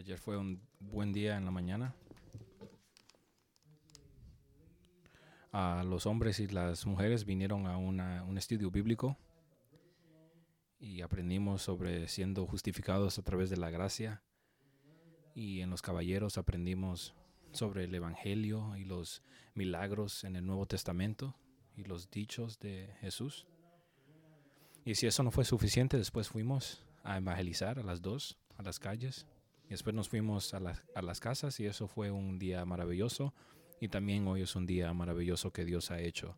Ayer fue un buen día en la mañana. Los hombres y las mujeres vinieron a un estudio bíblico y aprendimos sobre siendo justificados a través de la gracia. Y en los caballeros aprendimos sobre el Evangelio y los milagros en el Nuevo Testamento y los dichos de Jesús. Y si eso no fue suficiente, después fuimos a evangelizar a las dos, a las calles. Y después nos fuimos a, las- a las casas y eso fue un día maravilloso. Y también hoy es un día maravilloso que Dios ha hecho,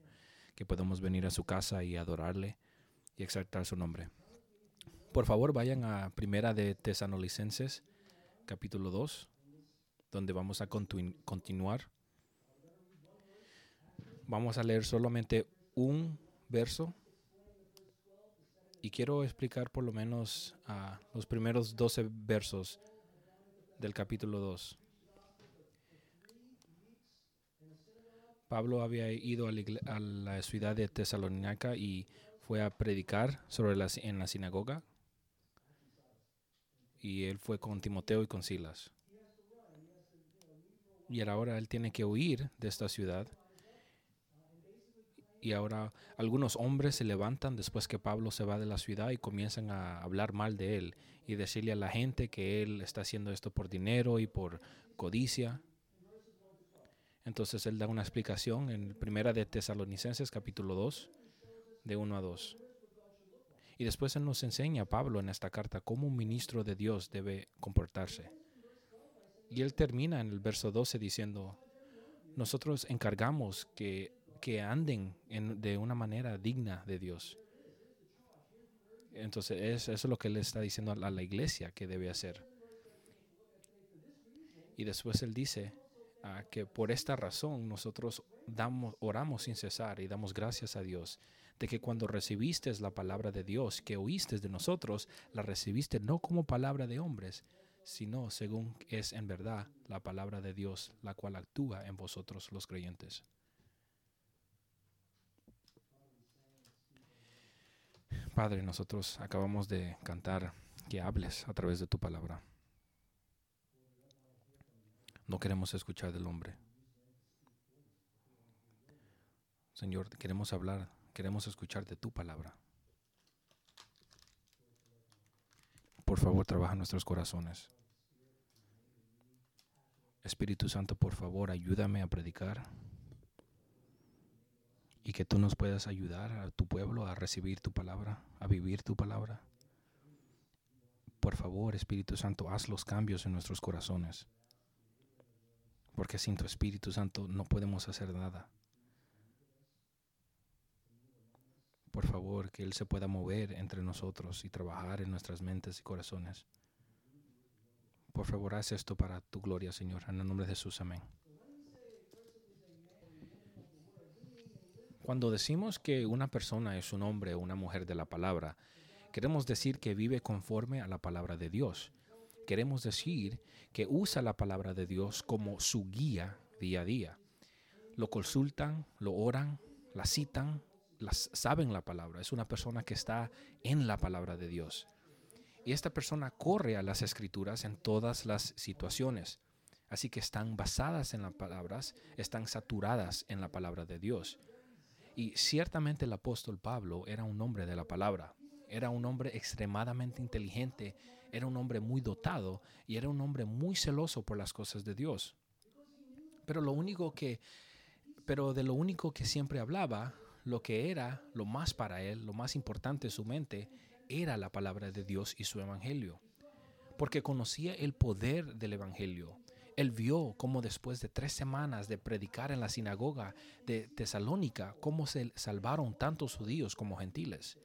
que podemos venir a su casa y adorarle y exaltar su nombre. Por favor, vayan a Primera de Tesanolicenses, capítulo 2, donde vamos a continu- continuar. Vamos a leer solamente un verso y quiero explicar por lo menos ah, los primeros 12 versos del capítulo 2. Pablo había ido a la, ciudad de Tesalónica y fue a predicar sobre en la sinagoga. Y él fue con Timoteo y con Silas. Y ahora él tiene que huir de esta ciudad. Y ahora algunos hombres se levantan después que Pablo se va de la ciudad y comienzan a hablar mal de él y decirle a la gente que él está haciendo esto por dinero y por codicia. Entonces él da una explicación en Primera de Tesalonicenses capítulo 2, de 1 a 2. Y después él nos enseña, Pablo, en esta carta, cómo un ministro de Dios debe comportarse. Y él termina en el verso 12 diciendo, nosotros encargamos que, que anden en- de una manera digna de Dios. Entonces es- eso es lo que él está diciendo a la, iglesia que debe hacer. Y después él dice ah, que por esta razón nosotros damos, oramos sin cesar y damos gracias a Dios de que cuando recibiste la palabra de Dios que oíste de nosotros, la recibiste no como palabra de hombres, sino según es en verdad la palabra de Dios, la cual actúa en vosotros los creyentes. Padre, nosotros acabamos de cantar que hables a través de tu palabra. No queremos escuchar del hombre. Señor, queremos hablar, queremos escuchar de tu palabra. Por favor, trabaja nuestros corazones. Espíritu Santo, por favor, ayúdame a predicar y que tú nos puedas ayudar a tu pueblo a recibir tu palabra, a vivir tu palabra. Por favor, Espíritu Santo, haz los cambios en nuestros corazones, porque sin tu Espíritu Santo no podemos hacer nada. Por favor, que Él se pueda mover entre nosotros y trabajar en nuestras mentes y corazones. Por favor, haz esto para tu gloria, Señor. En el nombre de Jesús, amén. Cuando decimos que una persona es un hombre o una mujer de la palabra, queremos decir que vive conforme a la palabra de Dios. Queremos decir que usa la palabra de Dios como su guía día a día. Lo consultan, lo oran, la citan, las, saben la palabra. Es una persona que está en la palabra de Dios. Y esta persona corre a las escrituras en todas las situaciones. Así que están basadas en las palabras, están saturadas en la palabra de Dios. Y ciertamente el apóstol Pablo era un hombre de la palabra, era un hombre extremadamente inteligente, era un hombre muy dotado y era un hombre muy celoso por las cosas de Dios. Pero lo único que pero de lo único que siempre hablaba, lo que era lo más para él, lo más importante en su mente, era la palabra de Dios y su evangelio. Porque conocía el poder del evangelio. Él vio cómo después de tres semanas de predicar en la sinagoga de Tesalónica, cómo se salvaron tantos judíos como gentiles.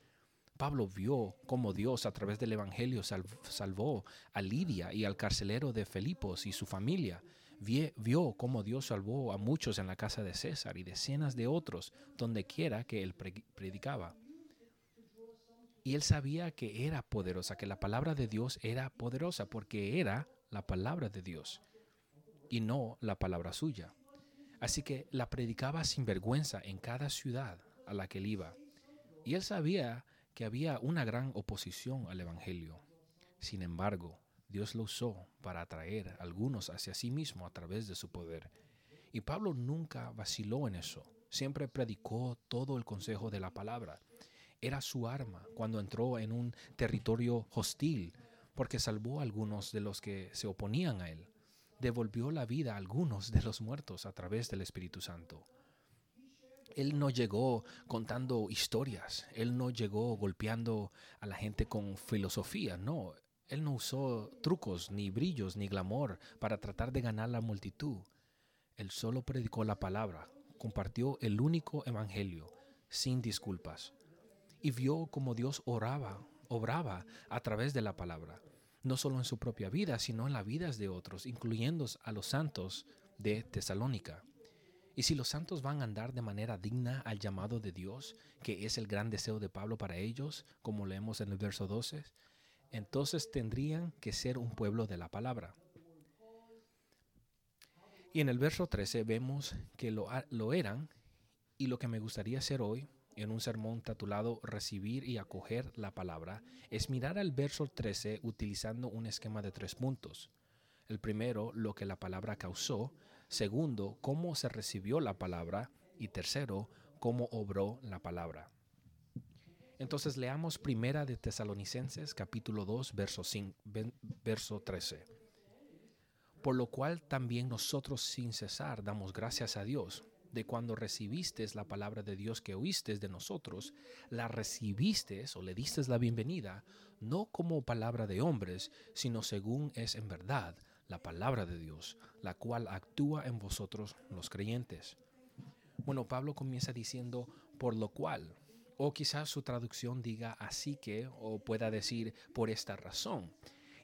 Pablo vio cómo Dios a través del Evangelio salvó a Lidia y al carcelero de Filipos y su familia. Vio cómo Dios salvó a muchos en la casa de César y decenas de otros donde quiera que él predicaba. Y él sabía que era poderosa, que la palabra de Dios era poderosa porque era la palabra de Dios y no la palabra suya. Así que la predicaba sin vergüenza en cada ciudad a la que él iba. Y él sabía que había una gran oposición al Evangelio. Sin embargo, Dios lo usó para atraer a algunos hacia sí mismo a través de su poder. Y Pablo nunca vaciló en eso. Siempre predicó todo el consejo de la palabra. Era su arma cuando entró en un territorio hostil, porque salvó a algunos de los que se oponían a él. Devolvió la vida a algunos de los muertos a través del Espíritu Santo. Él no llegó contando historias, él no llegó golpeando a la gente con filosofía, no, él no usó trucos, ni brillos, ni glamour para tratar de ganar la multitud. Él solo predicó la palabra, compartió el único evangelio, sin disculpas, y vio cómo Dios oraba, obraba a través de la palabra, no solo en su propia vida, sino en las vidas de otros, incluyendo a los santos de Tesalónica. Y si los santos van a andar de manera digna al llamado de Dios, que es el gran deseo de Pablo para ellos, como leemos en el verso 12, entonces tendrían que ser un pueblo de la palabra. Y en el verso 13 vemos que lo, lo eran y lo que me gustaría hacer hoy en un sermón titulado Recibir y acoger la palabra es mirar al verso 13 utilizando un esquema de tres puntos. El primero, lo que la palabra causó. Segundo, cómo se recibió la palabra. Y tercero, cómo obró la palabra. Entonces leamos primera de Tesalonicenses capítulo 2 verso, verso 13. Por lo cual también nosotros sin cesar damos gracias a Dios de cuando recibiste la palabra de Dios que oíste de nosotros, la recibiste o le diste la bienvenida, no como palabra de hombres, sino según es en verdad la palabra de Dios, la cual actúa en vosotros los creyentes. Bueno, Pablo comienza diciendo, por lo cual, o quizás su traducción diga así que, o pueda decir por esta razón.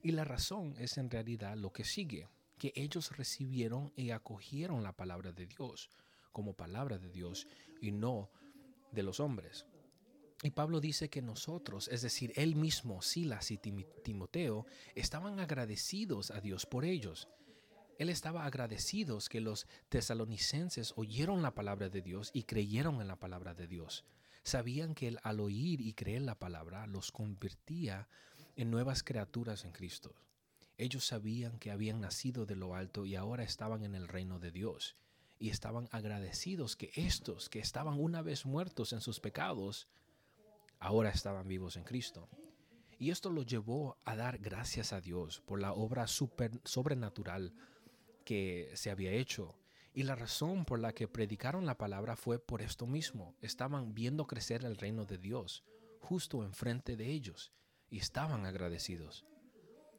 Y la razón es en realidad lo que sigue, que ellos recibieron y acogieron la palabra de Dios como palabra de Dios y no de los hombres. Y Pablo dice que nosotros, es decir, él mismo, Silas y Timoteo, estaban agradecidos a Dios por ellos. Él estaba agradecidos que los tesalonicenses oyeron la palabra de Dios y creyeron en la palabra de Dios. Sabían que al oír y creer la palabra los convertía en nuevas criaturas en Cristo. Ellos sabían que habían nacido de lo alto y ahora estaban en el reino de Dios. Y estaban agradecidos que estos, que estaban una vez muertos en sus pecados, ahora estaban vivos en Cristo. Y esto los llevó a dar gracias a Dios por la obra super, sobrenatural que se había hecho y la razón por la que predicaron la palabra fue por esto mismo. Estaban viendo crecer el reino de Dios justo enfrente de ellos y estaban agradecidos.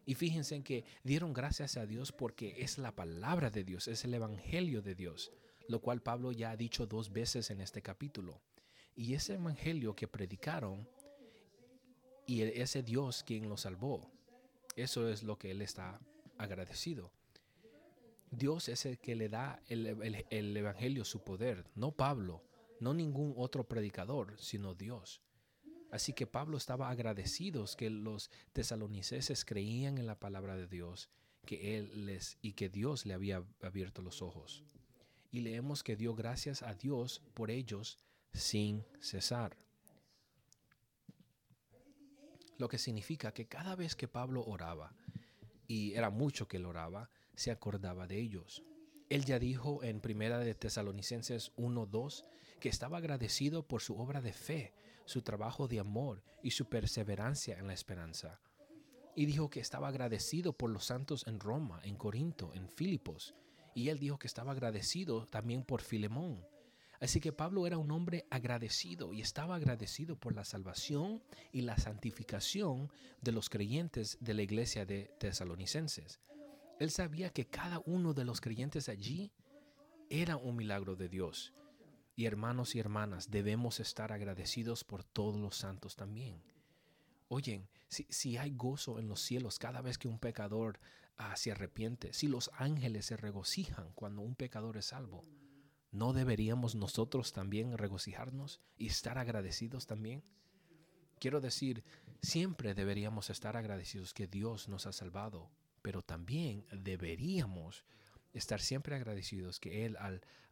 Y fíjense en que dieron gracias a Dios porque es la palabra de Dios, es el evangelio de Dios, lo cual Pablo ya ha dicho dos veces en este capítulo. Y ese evangelio que predicaron y ese Dios quien los salvó, eso es lo que él está agradecido. Dios es el que le da el, Evangelio su poder, no Pablo, no ningún otro predicador, sino Dios. Así que Pablo estaba agradecido que los tesalonicenses creían en la palabra de Dios, que él les y que Dios le había abierto los ojos. Y leemos que dio gracias a Dios por ellos sin cesar. Lo que significa que cada vez que Pablo oraba, y era mucho que él oraba, se acordaba de ellos. Él ya dijo en Primera de Tesalonicenses 1:2 que estaba agradecido por su obra de fe, su trabajo de amor y su perseverancia en la esperanza. Y dijo que estaba agradecido por los santos en Roma, en Corinto, en Filipos. Y él dijo que estaba agradecido también por Filemón. Así que Pablo era un hombre agradecido y estaba agradecido por la salvación y la santificación de los creyentes de la iglesia de tesalonicenses. Él sabía que cada uno de los creyentes allí era un milagro de Dios. Y hermanos y hermanas, debemos estar agradecidos por todos los santos también. Oyen, si, hay gozo en los cielos cada vez que un pecador ah, se arrepiente, si los ángeles se regocijan cuando un pecador es salvo, ¿no deberíamos nosotros también regocijarnos y estar agradecidos también? Quiero decir, siempre deberíamos estar agradecidos que Dios nos ha salvado pero también deberíamos estar siempre agradecidos que Él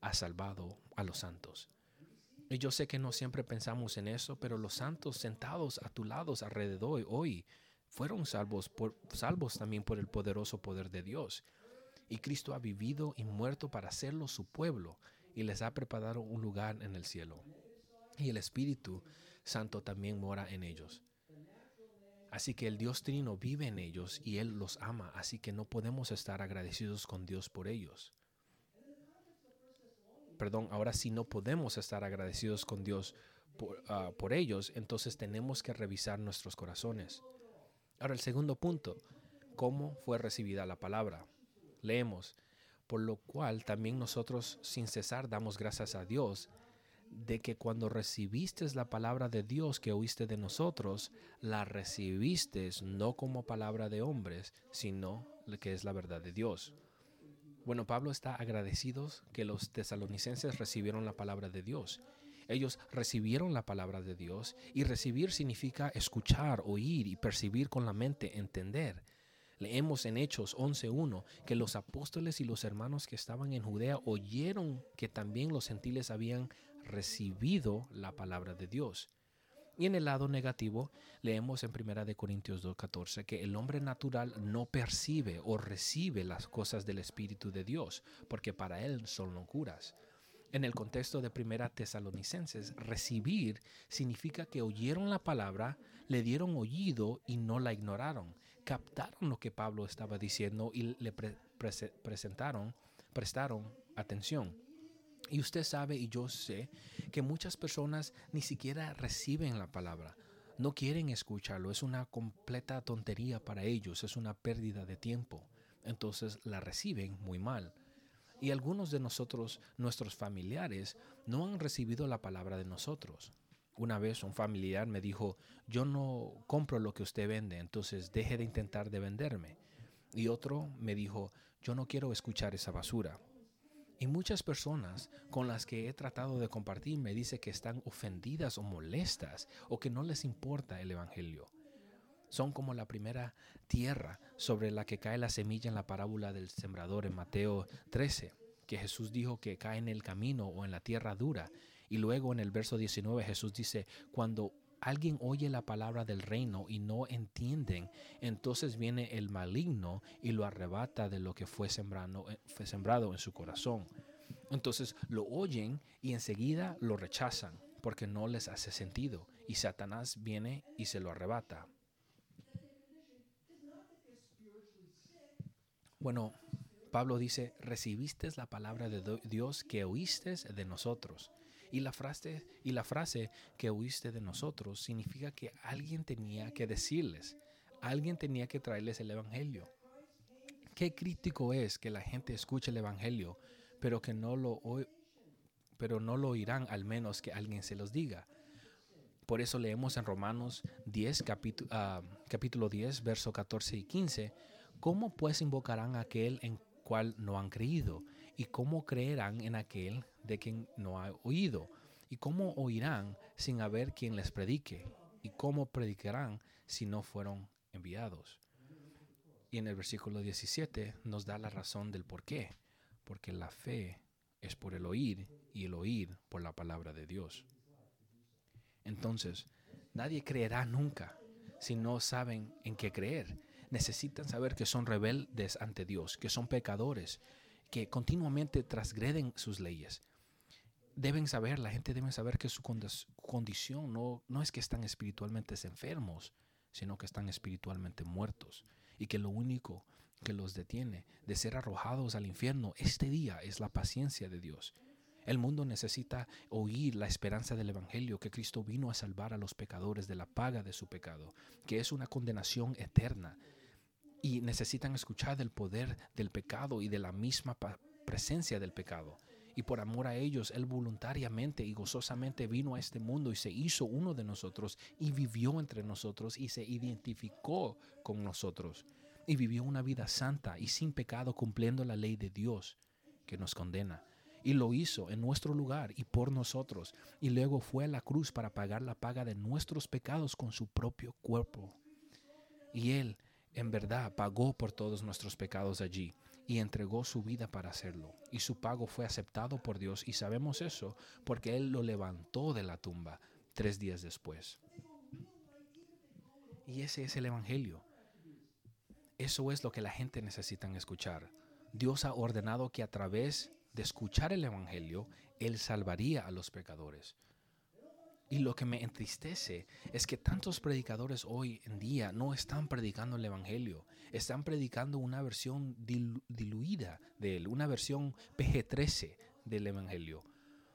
ha salvado a los santos. Y yo sé que no siempre pensamos en eso, pero los santos sentados a tu lado alrededor hoy fueron salvos, por, salvos también por el poderoso poder de Dios. Y Cristo ha vivido y muerto para hacerlo su pueblo y les ha preparado un lugar en el cielo. Y el Espíritu Santo también mora en ellos. Así que el Dios Trino vive en ellos y Él los ama, así que no podemos estar agradecidos con Dios por ellos. Perdón, ahora si no podemos estar agradecidos con Dios por, ah, por ellos, entonces tenemos que revisar nuestros corazones. Ahora el segundo punto, ¿cómo fue recibida la palabra? Leemos, por lo cual también nosotros sin cesar damos gracias a Dios de que cuando recibiste la palabra de Dios que oíste de nosotros, la recibiste no como palabra de hombres, sino que es la verdad de Dios. Bueno, Pablo está agradecido que los tesalonicenses recibieron la palabra de Dios. Ellos recibieron la palabra de Dios y recibir significa escuchar, oír y percibir con la mente, entender. Leemos en Hechos 11.1 que los apóstoles y los hermanos que estaban en Judea oyeron que también los gentiles habían recibido la palabra de Dios. Y en el lado negativo, leemos en 1 Corintios 2.14 que el hombre natural no percibe o recibe las cosas del Espíritu de Dios, porque para él son locuras. En el contexto de Primera Tesalonicenses, recibir significa que oyeron la palabra, le dieron oído y no la ignoraron. Captaron lo que Pablo estaba diciendo y le presentaron, prestaron atención. Y usted sabe y yo sé que muchas personas ni siquiera reciben la palabra. No quieren escucharlo. Es una completa tontería para ellos. Es una pérdida de tiempo. Entonces la reciben muy mal. Y algunos de nosotros, nuestros familiares, no han recibido la palabra de nosotros. Una vez un familiar me dijo, yo no compro lo que usted vende, entonces deje de intentar de venderme. Y otro me dijo, yo no quiero escuchar esa basura. Y muchas personas con las que he tratado de compartir me dicen que están ofendidas o molestas o que no les importa el Evangelio. Son como la primera tierra sobre la que cae la semilla en la parábola del sembrador en Mateo 13, que Jesús dijo que cae en el camino o en la tierra dura. Y luego en el verso 19 Jesús dice, cuando alguien oye la palabra del reino y no entienden, entonces viene el maligno y lo arrebata de lo que fue, sembrado, eh, fue sembrado en su corazón. Entonces lo oyen y enseguida lo rechazan porque no les hace sentido y Satanás viene y se lo arrebata. Bueno, Pablo dice, recibiste la palabra de Dios que oíste de nosotros. Y la frase, y la frase que oíste de nosotros significa que alguien tenía que decirles, alguien tenía que traerles el Evangelio. Qué crítico es que la gente escuche el Evangelio, pero que no lo, pero no lo oirán al menos que alguien se los diga. Por eso leemos en Romanos 10, capítulo, ah, capítulo 10, verso 14 y 15, ¿cómo pues invocarán a aquel en cual no han creído? ¿Y cómo creerán en aquel de quien no ha oído? ¿Y cómo oirán sin haber quien les predique? ¿Y cómo predicarán si no fueron enviados? Y en el versículo 17 nos da la razón del por qué. Porque la fe es por el oír y el oír por la palabra de Dios. Entonces, nadie creerá nunca si no saben en qué creer. Necesitan saber que son rebeldes ante Dios, que son pecadores, que continuamente transgreden sus leyes. Deben saber, la gente debe saber que su condición no, no es que están espiritualmente enfermos, sino que están espiritualmente muertos y que lo único que los detiene de ser arrojados al infierno este día es la paciencia de Dios. El mundo necesita oír la esperanza del Evangelio que Cristo vino a salvar a los pecadores de la paga de su pecado, que es una condenación eterna y necesitan escuchar del poder del pecado y de la misma presencia del pecado. Y por amor a ellos, Él voluntariamente y gozosamente vino a este mundo y se hizo uno de nosotros y vivió entre nosotros y se identificó con nosotros. Y vivió una vida santa y sin pecado cumpliendo la ley de Dios que nos condena. Y lo hizo en nuestro lugar y por nosotros. Y luego fue a la cruz para pagar la paga de nuestros pecados con su propio cuerpo. Y Él en verdad pagó por todos nuestros pecados allí y entregó su vida para hacerlo. Y su pago fue aceptado por Dios y sabemos eso porque Él lo levantó de la tumba tres días después. Y ese es el Evangelio. Eso es lo que la gente necesita escuchar. Dios ha ordenado que a través de escuchar el Evangelio, Él salvaría a los pecadores. Y lo que me entristece es que tantos predicadores hoy en día no están predicando el Evangelio, están predicando una versión diluida de él, una versión PG-13 del Evangelio,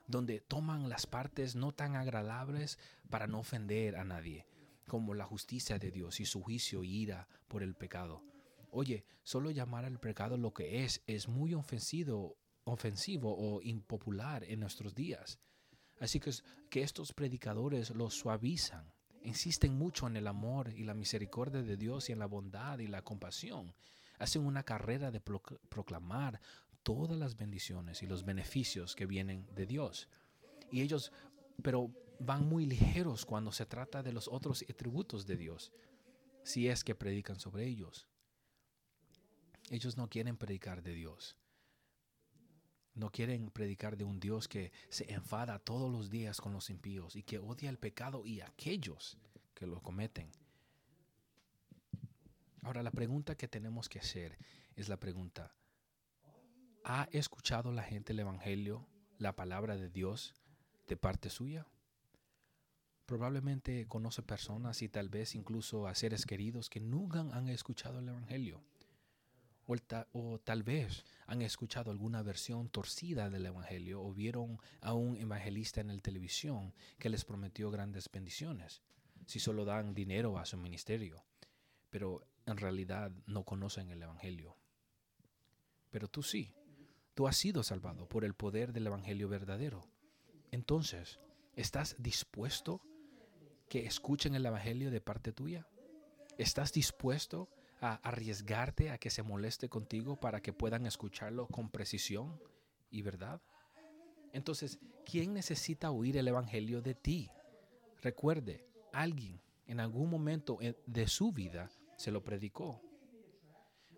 donde toman las partes no tan agradables para no ofender a nadie, como la justicia de Dios y su juicio y ira por el pecado. Oye, solo llamar al pecado lo que es es muy ofensivo, ofensivo o impopular en nuestros días. Así que, que estos predicadores lo suavizan, insisten mucho en el amor y la misericordia de Dios y en la bondad y la compasión. Hacen una carrera de proclamar todas las bendiciones y los beneficios que vienen de Dios. Y ellos, pero van muy ligeros cuando se trata de los otros atributos de Dios, si es que predican sobre ellos. Ellos no quieren predicar de Dios. No quieren predicar de un Dios que se enfada todos los días con los impíos y que odia el pecado y aquellos que lo cometen. Ahora la pregunta que tenemos que hacer es la pregunta, ¿ha escuchado la gente el Evangelio, la palabra de Dios de parte suya? Probablemente conoce personas y tal vez incluso a seres queridos que nunca han escuchado el Evangelio o, tal vez han escuchado alguna versión torcida del Evangelio o vieron a un evangelista en la televisión que les prometió grandes bendiciones si solo dan dinero a su ministerio, pero en realidad no conocen el Evangelio. Pero tú sí, tú has sido salvado por el poder del Evangelio verdadero. Entonces, ¿estás dispuesto que escuchen el Evangelio de parte tuya? ¿Estás dispuesto a arriesgarte a que se moleste contigo para que puedan escucharlo con precisión y verdad? Entonces, ¿quién necesita oír el Evangelio de ti? Recuerde, alguien en algún momento de su vida se lo predicó.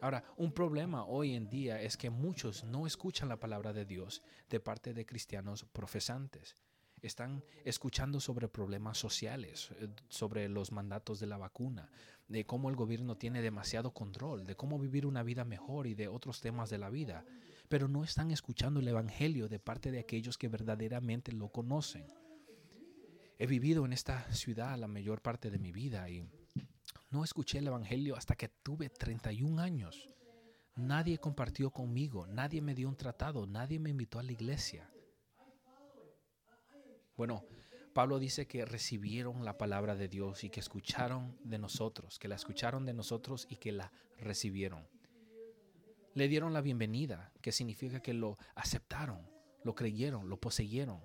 Ahora, un problema hoy en día es que muchos no escuchan la palabra de Dios de parte de cristianos profesantes están escuchando sobre problemas sociales, eh, sobre los mandatos de la vacuna, de cómo el gobierno tiene demasiado control, de cómo vivir una vida mejor y de otros temas de la vida, pero no están escuchando el Evangelio de parte de aquellos que verdaderamente lo conocen. He vivido en esta ciudad la mayor parte de mi vida y no escuché el Evangelio hasta que tuve 31 años. Nadie compartió conmigo, nadie me dio un tratado, nadie me invitó a la iglesia. Bueno, Pablo dice que recibieron la palabra de Dios y que escucharon de nosotros, que la escucharon de nosotros y que la recibieron. Le dieron la bienvenida, que significa que lo aceptaron, lo creyeron, lo poseyeron.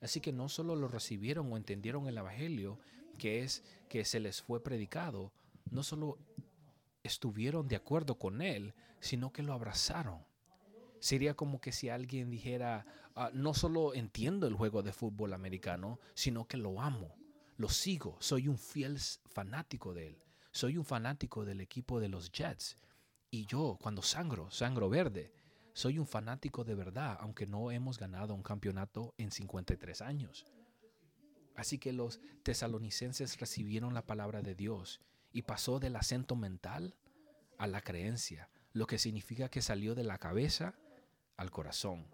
Así que no solo lo recibieron o entendieron el Evangelio, que es que se les fue predicado, no solo estuvieron de acuerdo con él, sino que lo abrazaron. Sería como que si alguien dijera, ah, no solo entiendo el juego de fútbol americano, sino que lo amo, lo sigo, soy un fiel fanático de él, soy un fanático del equipo de los Jets. Y yo, cuando sangro, sangro verde, soy un fanático de verdad, aunque no hemos ganado un campeonato en 53 años. Así que los tesalonicenses recibieron la palabra de Dios y pasó del acento mental a la creencia, lo que significa que salió de la cabeza al corazón.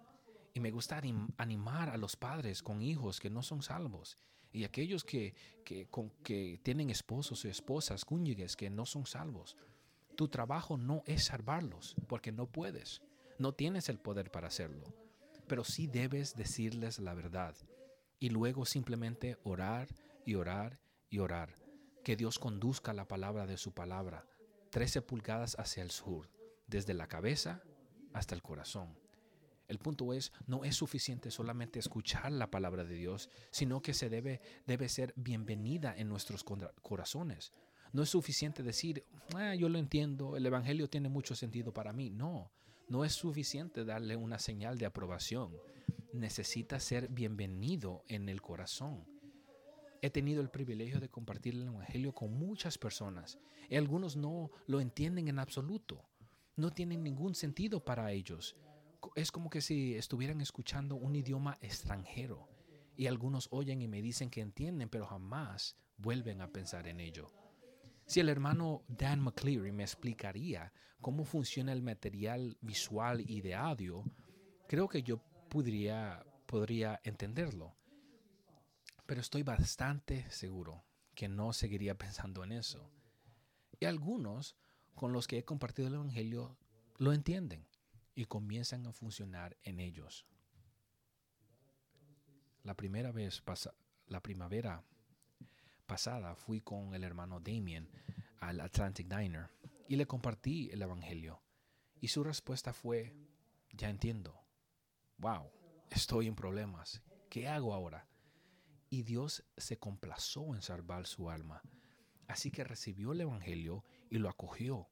Y me gusta animar a los padres con hijos que no son salvos y aquellos que, que, que tienen esposos o esposas, cónyuges que no son salvos. Tu trabajo no es salvarlos porque no puedes, no tienes el poder para hacerlo, pero sí debes decirles la verdad y luego simplemente orar y orar y orar. Que Dios conduzca la palabra de su palabra 13 pulgadas hacia el sur, desde la cabeza hasta el corazón. El punto es, no es suficiente solamente escuchar la palabra de Dios, sino que se debe, debe ser bienvenida en nuestros corazones. No es suficiente decir, ah, yo lo entiendo, el Evangelio tiene mucho sentido para mí. No, no es suficiente darle una señal de aprobación. Necesita ser bienvenido en el corazón. He tenido el privilegio de compartir el Evangelio con muchas personas y algunos no lo entienden en absoluto. No tienen ningún sentido para ellos es como que si estuvieran escuchando un idioma extranjero y algunos oyen y me dicen que entienden, pero jamás vuelven a pensar en ello. Si el hermano Dan McCleary me explicaría cómo funciona el material visual y de audio, creo que yo podría, podría entenderlo. Pero estoy bastante seguro que no seguiría pensando en eso. Y algunos con los que he compartido el Evangelio lo entienden y comienzan a funcionar en ellos. La primera vez, la primavera pasada, fui con el hermano Damien al Atlantic Diner y le compartí el Evangelio. Y su respuesta fue, ya entiendo, wow, estoy en problemas, ¿qué hago ahora? Y Dios se complazó en salvar su alma. Así que recibió el Evangelio y lo acogió.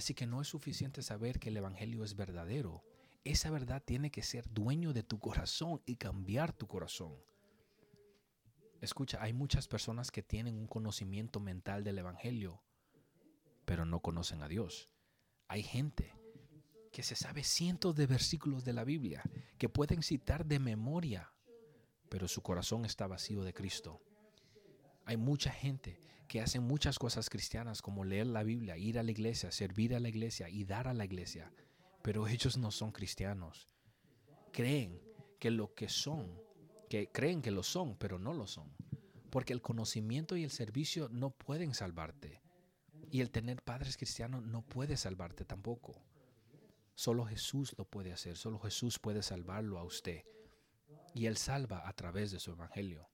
Así que no es suficiente saber que el Evangelio es verdadero. Esa verdad tiene que ser dueño de tu corazón y cambiar tu corazón. Escucha, hay muchas personas que tienen un conocimiento mental del Evangelio, pero no conocen a Dios. Hay gente que se sabe cientos de versículos de la Biblia, que pueden citar de memoria, pero su corazón está vacío de Cristo. Hay mucha gente que hace muchas cosas cristianas como leer la Biblia, ir a la iglesia, servir a la iglesia y dar a la iglesia, pero ellos no son cristianos. Creen que lo que son, que creen que lo son, pero no lo son. Porque el conocimiento y el servicio no pueden salvarte. Y el tener padres cristianos no puede salvarte tampoco. Solo Jesús lo puede hacer, solo Jesús puede salvarlo a usted. Y Él salva a través de su evangelio.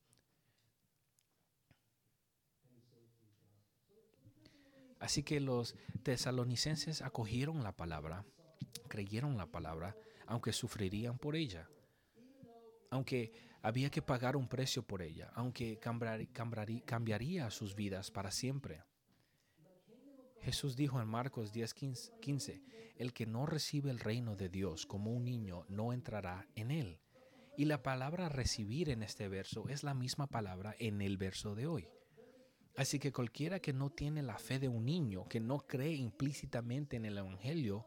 Así que los tesalonicenses acogieron la palabra creyeron la palabra, aunque sufrirían por ella, aunque había que pagar un precio por ella, aunque cambiaría sus vidas para siempre. Jesús dijo en Marcos 10, 15, el que no recibe el reino de Dios como un niño no entrará en él. Y la palabra recibir en este verso es la misma palabra en el verso de hoy. Así que cualquiera que no tiene la fe de un niño, que no cree implícitamente en el Evangelio,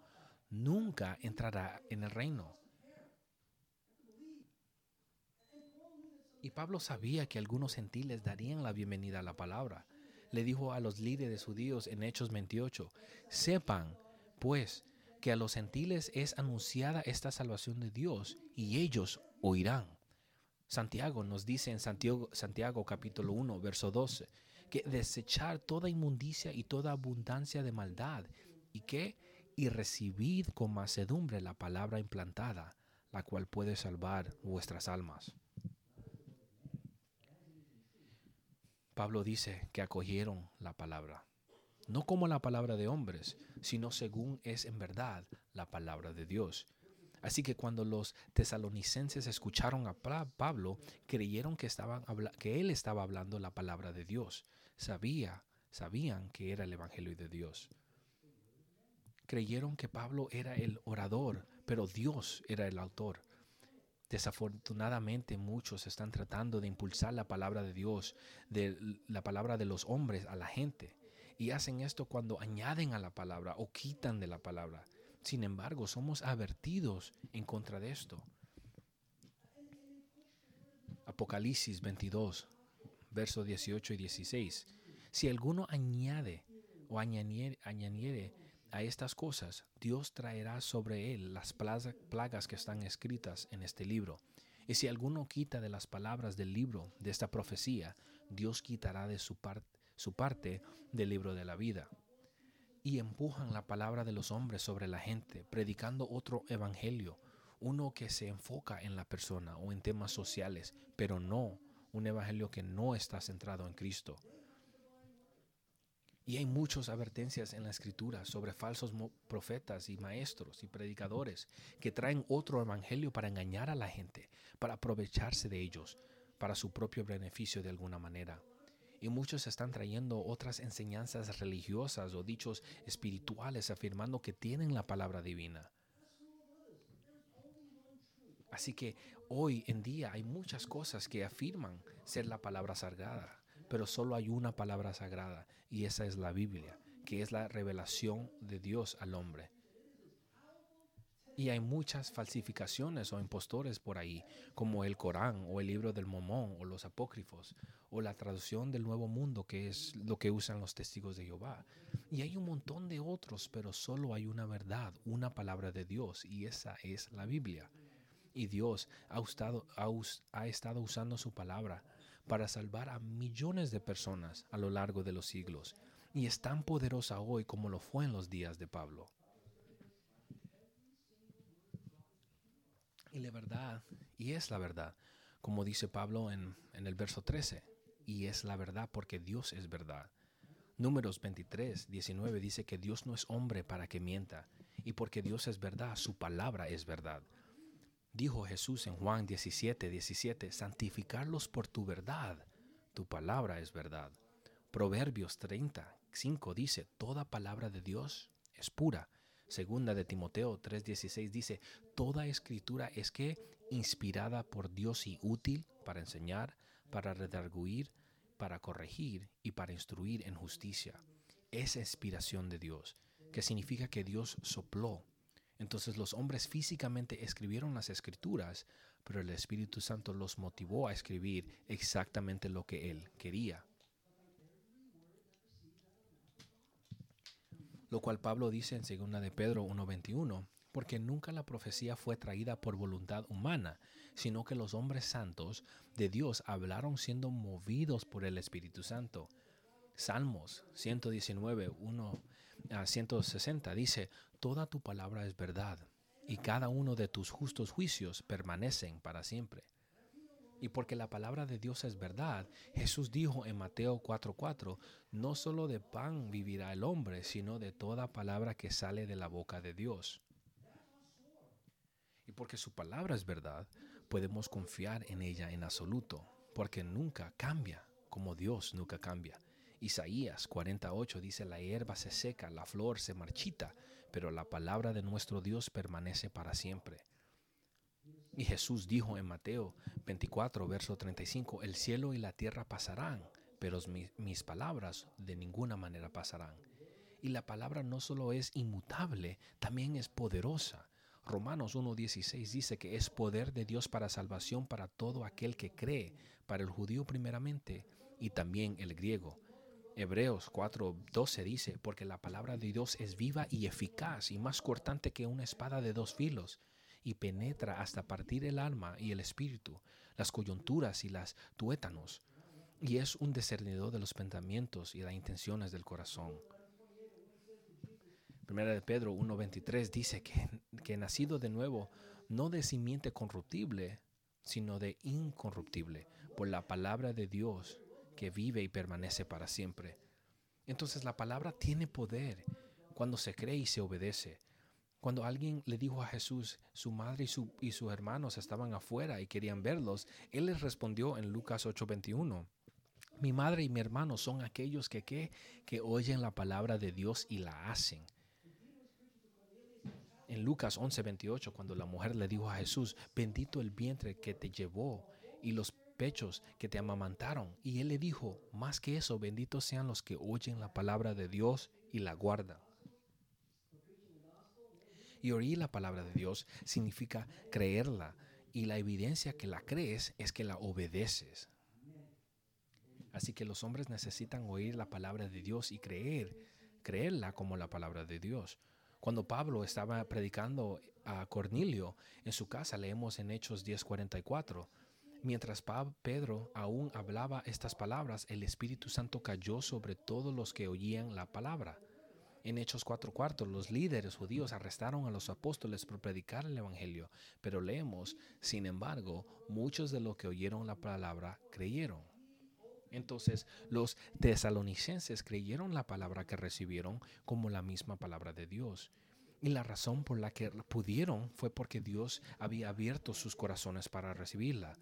nunca entrará en el reino. Y Pablo sabía que algunos gentiles darían la bienvenida a la palabra. Le dijo a los líderes judíos en Hechos 28, sepan, pues, que a los gentiles es anunciada esta salvación de Dios y ellos oirán. Santiago nos dice en Santiago, Santiago capítulo 1, verso 12, que desechar toda inmundicia y toda abundancia de maldad y que y recibid con macedumbre la palabra implantada, la cual puede salvar vuestras almas. Pablo dice que acogieron la palabra, no como la palabra de hombres, sino según es en verdad la palabra de Dios. Así que cuando los tesalonicenses escucharon a Pablo, creyeron que, estaban, que él estaba hablando la palabra de Dios. Sabía, sabían que era el Evangelio de Dios creyeron que Pablo era el orador, pero Dios era el autor. Desafortunadamente muchos están tratando de impulsar la palabra de Dios, de la palabra de los hombres a la gente. Y hacen esto cuando añaden a la palabra o quitan de la palabra. Sin embargo, somos advertidos en contra de esto. Apocalipsis 22, versos 18 y 16. Si alguno añade o añadiere, a estas cosas, Dios traerá sobre él las plagas que están escritas en este libro. Y si alguno quita de las palabras del libro de esta profecía, Dios quitará de su, su parte del libro de la vida. Y empujan la palabra de los hombres sobre la gente, predicando otro evangelio, uno que se enfoca en la persona o en temas sociales, pero no un evangelio que no está centrado en Cristo. Y hay muchas advertencias en la escritura sobre falsos profetas y maestros y predicadores que traen otro evangelio para engañar a la gente, para aprovecharse de ellos, para su propio beneficio de alguna manera. Y muchos están trayendo otras enseñanzas religiosas o dichos espirituales afirmando que tienen la palabra divina. Así que hoy en día hay muchas cosas que afirman ser la palabra sagrada pero solo hay una palabra sagrada y esa es la Biblia, que es la revelación de Dios al hombre. Y hay muchas falsificaciones o impostores por ahí, como el Corán o el libro del Momón o los apócrifos o la traducción del Nuevo Mundo, que es lo que usan los testigos de Jehová. Y hay un montón de otros, pero solo hay una verdad, una palabra de Dios, y esa es la Biblia. Y Dios ha estado, ha estado usando su palabra para salvar a millones de personas a lo largo de los siglos, y es tan poderosa hoy como lo fue en los días de Pablo. Y la verdad, y es la verdad, como dice Pablo en, el verso 13, y es la verdad porque Dios es verdad. Números 23, 19 dice que Dios no es hombre para que mienta, y porque Dios es verdad, su palabra es verdad. Dijo Jesús en Juan 17, 17, santificarlos por tu verdad, tu palabra es verdad. Proverbios 30, 5 dice, toda palabra de Dios es pura Segunda de Timoteo 3:16 dice, toda escritura es que inspirada por Dios y útil para enseñar, para redarguir, para corregir y para instruir en justicia. Es inspiración de Dios, que significa que Dios sopló. Entonces los hombres físicamente escribieron las escrituras, pero el Espíritu Santo los motivó a escribir exactamente lo que Él quería. lo cual Pablo dice en 2 de Pedro 1:21, porque nunca la profecía fue traída por voluntad humana, sino que los hombres santos de Dios hablaron siendo movidos por el Espíritu Santo. Salmos 119, 1 a 160 dice, Toda tu palabra es verdad, y cada uno de tus justos juicios permanecen para siempre. Y porque la palabra de Dios es verdad, Jesús dijo en Mateo 4:4, no solo de pan vivirá el hombre, sino de toda palabra que sale de la boca de Dios. Y porque su palabra es verdad, podemos confiar en ella en absoluto, porque nunca cambia, como Dios nunca cambia. Isaías 48 dice, la hierba se seca, la flor se marchita, pero la palabra de nuestro Dios permanece para siempre. Y Jesús dijo en Mateo 24, verso 35, el cielo y la tierra pasarán, pero mis, palabras de ninguna manera pasarán. Y la palabra no solo es inmutable, también es poderosa. Romanos 1.16 dice que es poder de Dios para salvación para todo aquel que cree, para el judío primeramente y también el griego. Hebreos 4:12 dice, porque la palabra de Dios es viva y eficaz y más cortante que una espada de dos filos y penetra hasta partir el alma y el espíritu, las coyunturas y las tuétanos, y es un discernidor de los pensamientos y las intenciones del corazón. Primera de Pedro 1.23 dice que, que nacido de nuevo, no de simiente corruptible, sino de incorruptible, por la palabra de Dios que vive y permanece para siempre. Entonces la palabra tiene poder cuando se cree y se obedece. Cuando alguien le dijo a Jesús, su madre y, sus hermanos estaban afuera y querían verlos, él les respondió en Lucas 8:21, mi madre y mi hermano son aquellos que, que, oyen la palabra de Dios y la hacen. En Lucas 11:28, cuando la mujer le dijo a Jesús, bendito el vientre que te llevó y los pechos que te amamantaron. Y él le dijo, más que eso, benditos sean los que oyen la palabra de Dios y la guardan. Y oír la palabra de Dios significa creerla. Y la evidencia que la crees es que la obedeces. Así que los hombres necesitan oír la palabra de Dios y creer, creerla como la palabra de Dios. Cuando Pablo estaba predicando a Cornelio en su casa, leemos en Hechos 10:44, mientras Pedro aún hablaba estas palabras, el Espíritu Santo cayó sobre todos los que oían la palabra. En Hechos 4 cuartos, los líderes judíos arrestaron a los apóstoles por predicar el Evangelio, pero leemos, sin embargo, muchos de los que oyeron la palabra creyeron. Entonces los tesalonicenses creyeron la palabra que recibieron como la misma palabra de Dios. Y la razón por la que pudieron fue porque Dios había abierto sus corazones para recibirla,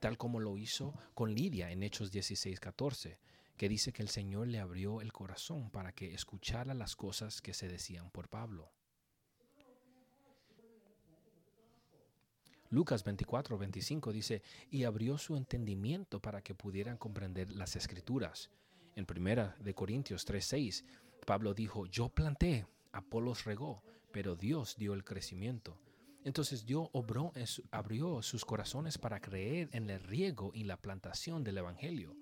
tal como lo hizo con Lidia en Hechos 16, 14 que dice que el Señor le abrió el corazón para que escuchara las cosas que se decían por Pablo. Lucas 24, 25 dice, y abrió su entendimiento para que pudieran comprender las escrituras. En primera de Corintios 3, 6, Pablo dijo, yo planté, Apolos regó, pero Dios dio el crecimiento. Entonces Dios obró abrió sus corazones para creer en el riego y la plantación del Evangelio.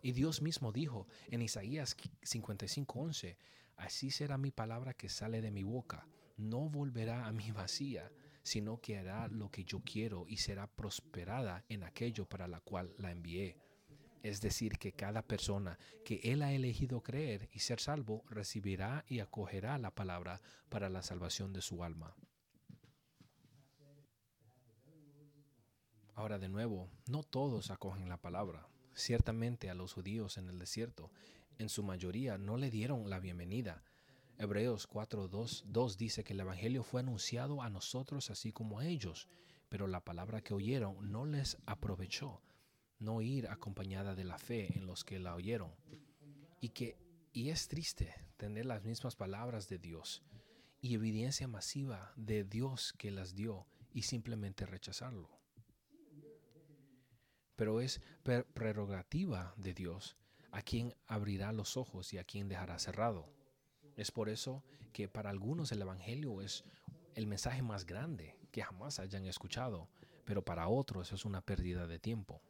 Y Dios mismo dijo en Isaías 55:11, así será mi palabra que sale de mi boca, no volverá a mi vacía, sino que hará lo que yo quiero y será prosperada en aquello para la cual la envié. Es decir, que cada persona que Él ha elegido creer y ser salvo recibirá y acogerá la palabra para la salvación de su alma. Ahora de nuevo, no todos acogen la palabra. Ciertamente a los judíos en el desierto, en su mayoría, no le dieron la bienvenida. Hebreos 4.2 dice que el Evangelio fue anunciado a nosotros así como a ellos, pero la palabra que oyeron no les aprovechó, no ir acompañada de la fe en los que la oyeron. Y que y es triste tener las mismas palabras de Dios y evidencia masiva de Dios que las dio y simplemente rechazarlo pero es prerrogativa de Dios a quien abrirá los ojos y a quien dejará cerrado. Es por eso que para algunos el Evangelio es el mensaje más grande que jamás hayan escuchado, pero para otros es una pérdida de tiempo.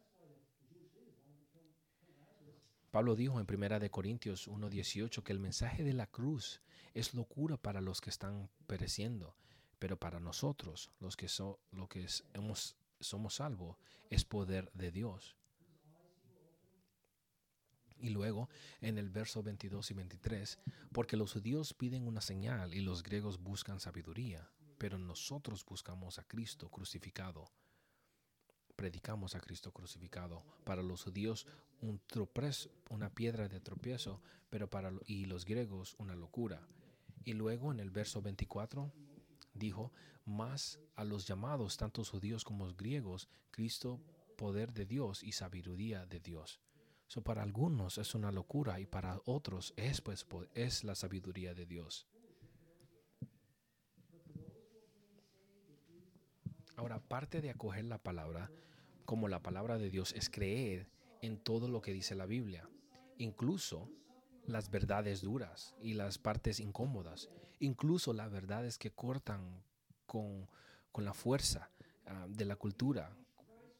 Pablo dijo en 1 Corintios 1:18 que el mensaje de la cruz es locura para los que están pereciendo, pero para nosotros, los que, so, lo que hemos somos salvos es poder de Dios. Y luego en el verso 22 y 23, porque los judíos piden una señal y los griegos buscan sabiduría, pero nosotros buscamos a Cristo crucificado. Predicamos a Cristo crucificado. Para los judíos un tropez, una piedra de tropiezo, pero para y los griegos una locura. Y luego en el verso 24 dijo, más a los llamados, tanto judíos como griegos, Cristo, poder de Dios y sabiduría de Dios. So, para algunos es una locura y para otros es, pues, es la sabiduría de Dios. Ahora, parte de acoger la palabra como la palabra de Dios es creer en todo lo que dice la Biblia, incluso las verdades duras y las partes incómodas, incluso las verdades que cortan con, la fuerza ah, de la cultura.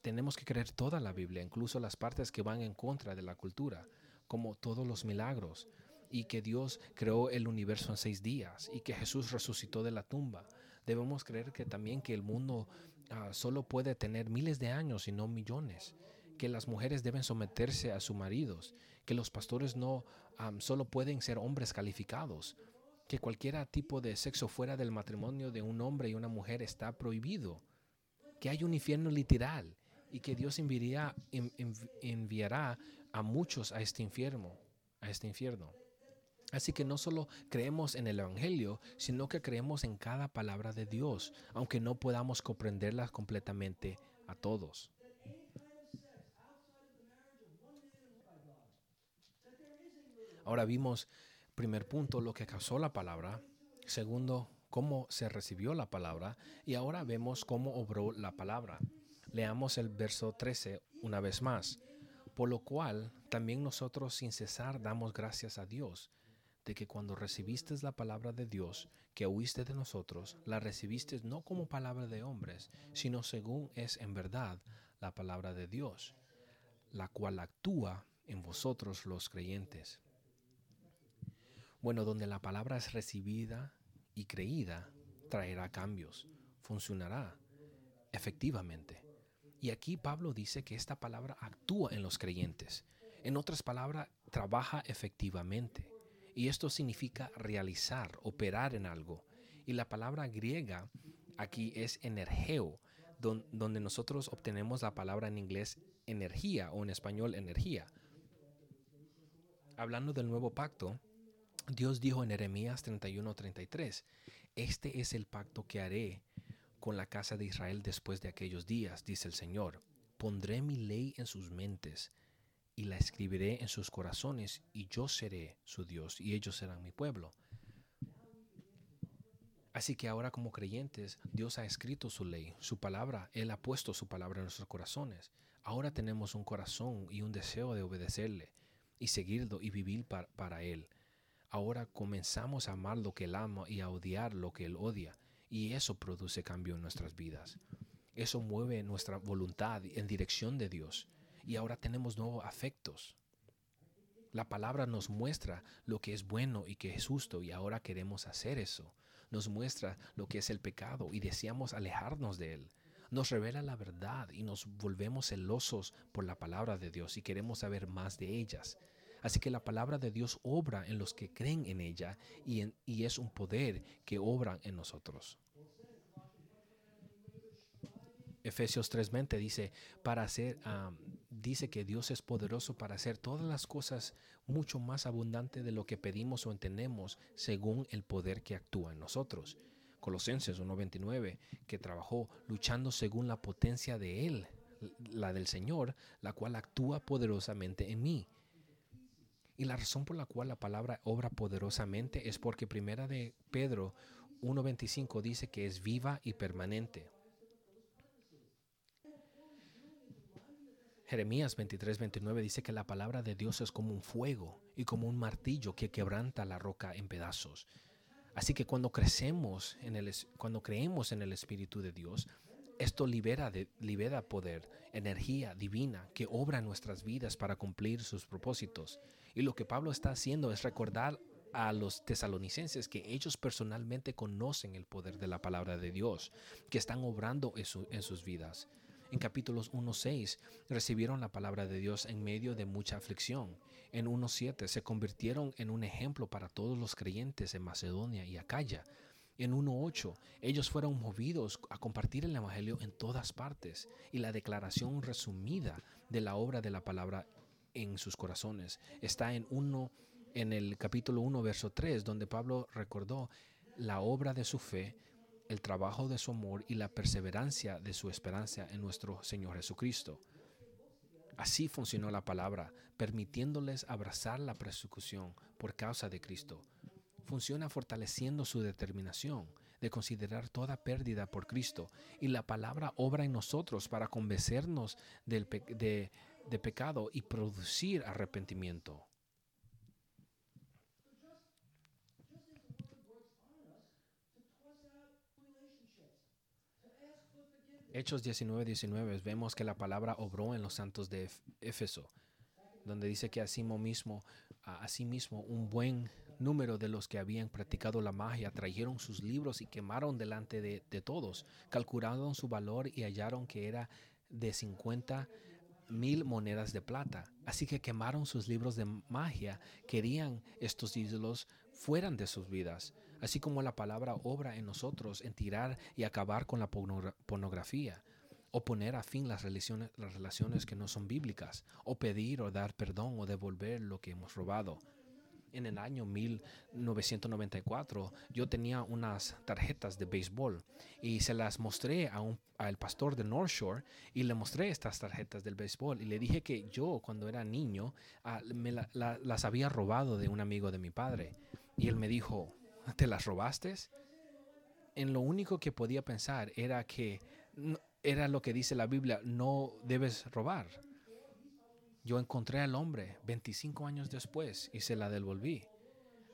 Tenemos que creer toda la Biblia, incluso las partes que van en contra de la cultura, como todos los milagros, y que Dios creó el universo en seis días y que Jesús resucitó de la tumba. Debemos creer que también que el mundo ah, solo puede tener miles de años y no millones que las mujeres deben someterse a sus maridos, que los pastores no solo pueden ser hombres calificados, que cualquier tipo de sexo fuera del matrimonio de un hombre y una mujer está prohibido, que hay un infierno literal y que Dios enviará, a muchos a este infierno, a este infierno. Así que no solo creemos en el Evangelio, sino que creemos en cada palabra de Dios, aunque no podamos comprenderlas completamente a todos. Ahora vimos, primer punto, lo que causó la palabra. Segundo, cómo se recibió la palabra. Y ahora vemos cómo obró la palabra. Leamos el verso 13 una vez más. Por lo cual, también nosotros sin cesar damos gracias a Dios de que cuando recibiste la palabra de Dios que oíste de nosotros, la recibiste no como palabra de hombres, sino según es en verdad la palabra de Dios, la cual actúa en vosotros los creyentes. Bueno, donde la palabra es recibida y creída, traerá cambios, funcionará efectivamente. Y aquí Pablo dice que esta palabra actúa en los creyentes. En otras palabras, trabaja efectivamente. Y esto significa realizar, operar en algo. Y la palabra griega aquí es energeo, donde nosotros obtenemos la palabra en inglés energía o en español energía. Hablando del nuevo pacto, Dios dijo en Jeremías 31:33, Este es el pacto que haré con la casa de Israel después de aquellos días, dice el Señor. Pondré mi ley en sus mentes y la escribiré en sus corazones, y yo seré su Dios, y ellos serán mi pueblo. Así que ahora como creyentes, Dios ha escrito su ley, su palabra, Él ha puesto su palabra en nuestros corazones. Ahora tenemos un corazón y un deseo de obedecerle y seguirlo y vivir para Él. Ahora comenzamos a amar lo que Él ama y a odiar lo que Él odia. Y eso produce cambio en nuestras vidas. Eso mueve nuestra voluntad en dirección de Dios. Y ahora tenemos nuevos afectos. La palabra nos muestra lo que es bueno y que es justo y ahora queremos hacer eso. Nos muestra lo que es el pecado y deseamos alejarnos de él. Nos revela la verdad y nos volvemos celosos por la palabra de Dios y queremos saber más de ellas. Así que la palabra de Dios obra en los que creen en ella y, es un poder que obra en nosotros. Efesios 3:20 dice, para hacer, dice que Dios es poderoso para hacer todas las cosas mucho más abundante de lo que pedimos o entendemos según el poder que actúa en nosotros. Colosenses 1:29, que trabajó luchando según la potencia de Él, la del Señor, la cual actúa poderosamente en mí. Y la razón por la cual la palabra obra poderosamente es porque primera de Pedro 1:25 dice que es viva y permanente. Jeremías 23, 29 dice que la palabra de Dios es como un fuego y como un martillo que quebranta la roca en pedazos. Así que cuando crecemos en el, cuando creemos en el Espíritu de Dios, esto libera, libera poder, energía divina que obra nuestras vidas para cumplir sus propósitos. Y lo que Pablo está haciendo es recordar a los tesalonicenses que ellos personalmente conocen el poder de la palabra de Dios, que están obrando en sus vidas en capítulos 1.6 recibieron la palabra de Dios en medio de mucha aflicción. En 1.7 se convirtieron en un ejemplo para todos los creyentes en Macedonia y Acaya. En 1.8 ellos fueron movidos a compartir el Evangelio en todas partes y la declaración resumida de la obra de la palabra en sus corazones está en uno en el capítulo 1 verso 3 donde Pablo recordó la obra de su fe el trabajo de su amor y la perseverancia de su esperanza en nuestro Señor Jesucristo. Así funcionó la palabra, permitiéndoles abrazar la persecución por causa de Cristo. Funciona fortaleciendo su determinación de considerar toda pérdida por Cristo y la palabra obra en nosotros para convencernos del de, de pecado y producir arrepentimiento. Hechos 19, 19, vemos que la palabra obró en los santos de Éfeso, donde dice que así mismo, mismo un buen número de los que habían practicado la magia trajeron sus libros y quemaron delante de, de todos, calcularon su valor y hallaron que era de 50 mil monedas de plata. Así que quemaron sus libros de magia, querían estos ídolos fueran de sus vidas así como la palabra obra en nosotros en tirar y acabar con la pornografía, o poner a fin las relaciones, las relaciones que no son bíblicas, o pedir o dar perdón o devolver lo que hemos robado. En el año 1994 yo tenía unas tarjetas de béisbol y se las mostré al pastor de North Shore y le mostré estas tarjetas del béisbol y le dije que yo cuando era niño ah, me las había robado de un amigo de mi padre. Y él me dijo, ¿Te las robaste? En lo único que podía pensar era que era lo que dice la Biblia, no debes robar. Yo encontré al hombre 25 años después y se la devolví.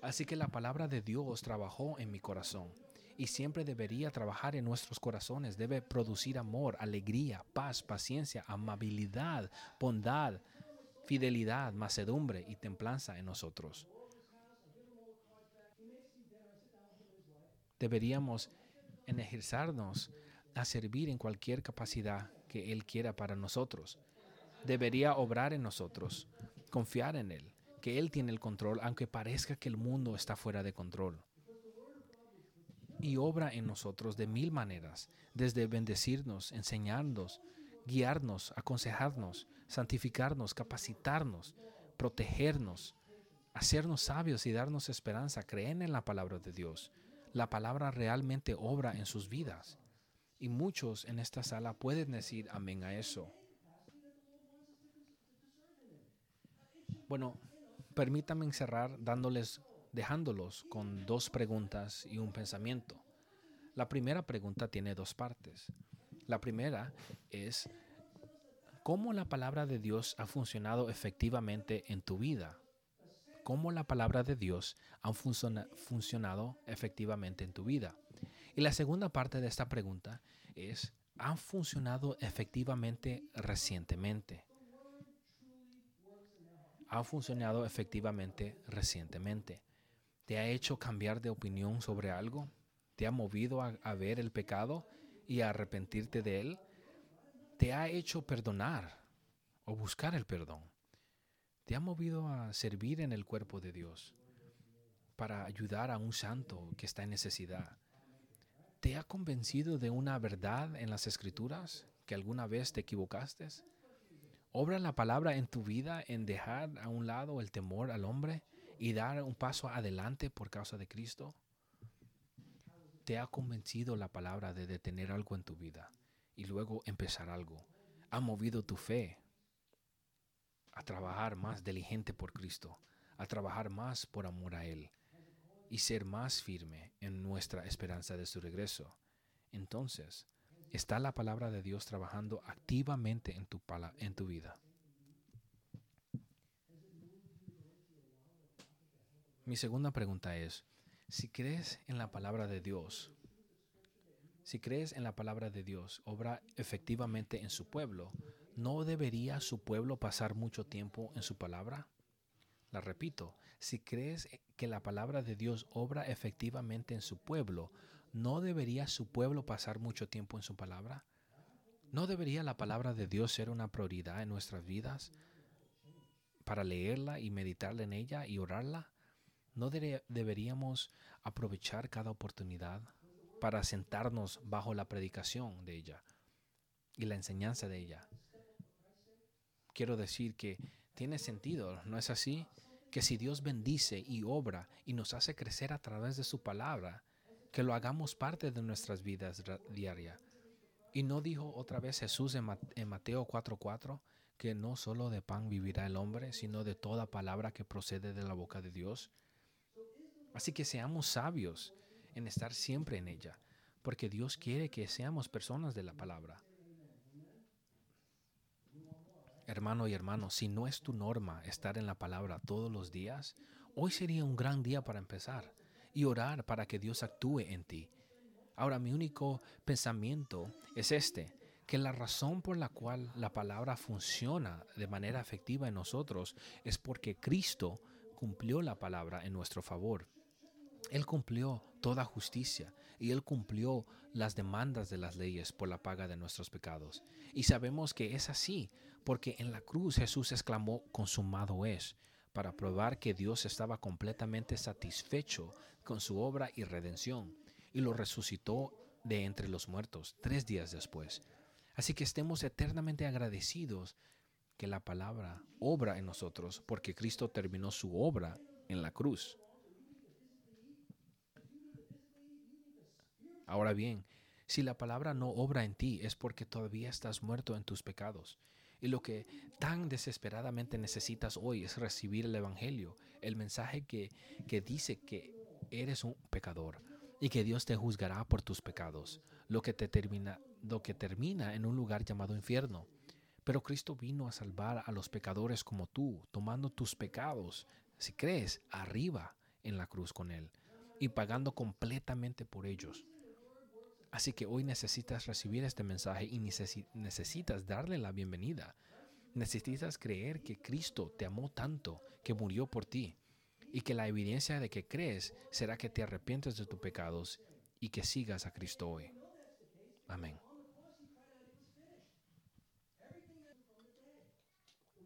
Así que la palabra de Dios trabajó en mi corazón y siempre debería trabajar en nuestros corazones. Debe producir amor, alegría, paz, paciencia, amabilidad, bondad, fidelidad, macedumbre y templanza en nosotros. deberíamos energizarnos a servir en cualquier capacidad que Él quiera para nosotros. Debería obrar en nosotros, confiar en Él, que Él tiene el control, aunque parezca que el mundo está fuera de control. Y obra en nosotros de mil maneras, desde bendecirnos, enseñarnos, guiarnos, aconsejarnos, santificarnos, capacitarnos, protegernos, hacernos sabios y darnos esperanza, creer en la palabra de Dios la palabra realmente obra en sus vidas. Y muchos en esta sala pueden decir amén a eso. Bueno, permítanme cerrar dándoles, dejándolos con dos preguntas y un pensamiento. La primera pregunta tiene dos partes. La primera es, ¿cómo la palabra de Dios ha funcionado efectivamente en tu vida? cómo la palabra de Dios ha funcionado efectivamente en tu vida. Y la segunda parte de esta pregunta es, ¿han funcionado efectivamente recientemente? ¿Han funcionado efectivamente recientemente? ¿Te ha hecho cambiar de opinión sobre algo? ¿Te ha movido a ver el pecado y a arrepentirte de él? ¿Te ha hecho perdonar o buscar el perdón? ¿Te ha movido a servir en el cuerpo de Dios para ayudar a un santo que está en necesidad? ¿Te ha convencido de una verdad en las escrituras que alguna vez te equivocaste? ¿Obra la palabra en tu vida en dejar a un lado el temor al hombre y dar un paso adelante por causa de Cristo? ¿Te ha convencido la palabra de detener algo en tu vida y luego empezar algo? ¿Ha movido tu fe a trabajar más diligente por Cristo, a trabajar más por amor a Él y ser más firme en nuestra esperanza de su regreso. Entonces, está la palabra de Dios trabajando activamente en tu, vida. Mi segunda pregunta es, si crees en la palabra de Dios, si crees en la palabra de Dios, obra efectivamente en su pueblo, ¿no debería su pueblo pasar mucho tiempo en su palabra? La repito, si crees que la palabra de Dios obra efectivamente en su pueblo, ¿no debería su pueblo pasar mucho tiempo en su palabra? ¿No debería la palabra de Dios ser una prioridad en nuestras vidas para leerla y meditarla en ella y orarla? ¿No deberíamos aprovechar cada oportunidad para sentarnos bajo la predicación de ella y la enseñanza de ella? quiero decir que tiene sentido, ¿no es así? Que si Dios bendice y obra y nos hace crecer a través de su palabra, que lo hagamos parte de nuestras vidas diarias. Y no dijo otra vez Jesús en Mateo 4:4 que no solo de pan vivirá el hombre, sino de toda palabra que procede de la boca de Dios. Así que seamos sabios en estar siempre en ella, porque Dios quiere que seamos personas de la palabra. Hermano y hermano, si no es tu norma estar en la palabra todos los días, hoy sería un gran día para empezar y orar para que Dios actúe en ti. Ahora, mi único pensamiento es este, que la razón por la cual la palabra funciona de manera efectiva en nosotros es porque Cristo cumplió la palabra en nuestro favor. Él cumplió toda justicia y Él cumplió las demandas de las leyes por la paga de nuestros pecados. Y sabemos que es así, porque en la cruz Jesús exclamó, consumado es, para probar que Dios estaba completamente satisfecho con su obra y redención, y lo resucitó de entre los muertos tres días después. Así que estemos eternamente agradecidos que la palabra obra en nosotros, porque Cristo terminó su obra en la cruz. Ahora bien, si la palabra no obra en ti es porque todavía estás muerto en tus pecados. Y lo que tan desesperadamente necesitas hoy es recibir el Evangelio, el mensaje que, que dice que eres un pecador y que Dios te juzgará por tus pecados, lo que, te termina, lo que termina en un lugar llamado infierno. Pero Cristo vino a salvar a los pecadores como tú, tomando tus pecados, si crees, arriba en la cruz con Él y pagando completamente por ellos. Así que hoy necesitas recibir este mensaje y necesitas darle la bienvenida. Necesitas creer que Cristo te amó tanto que murió por ti y que la evidencia de que crees será que te arrepientes de tus pecados y que sigas a Cristo hoy. Amén.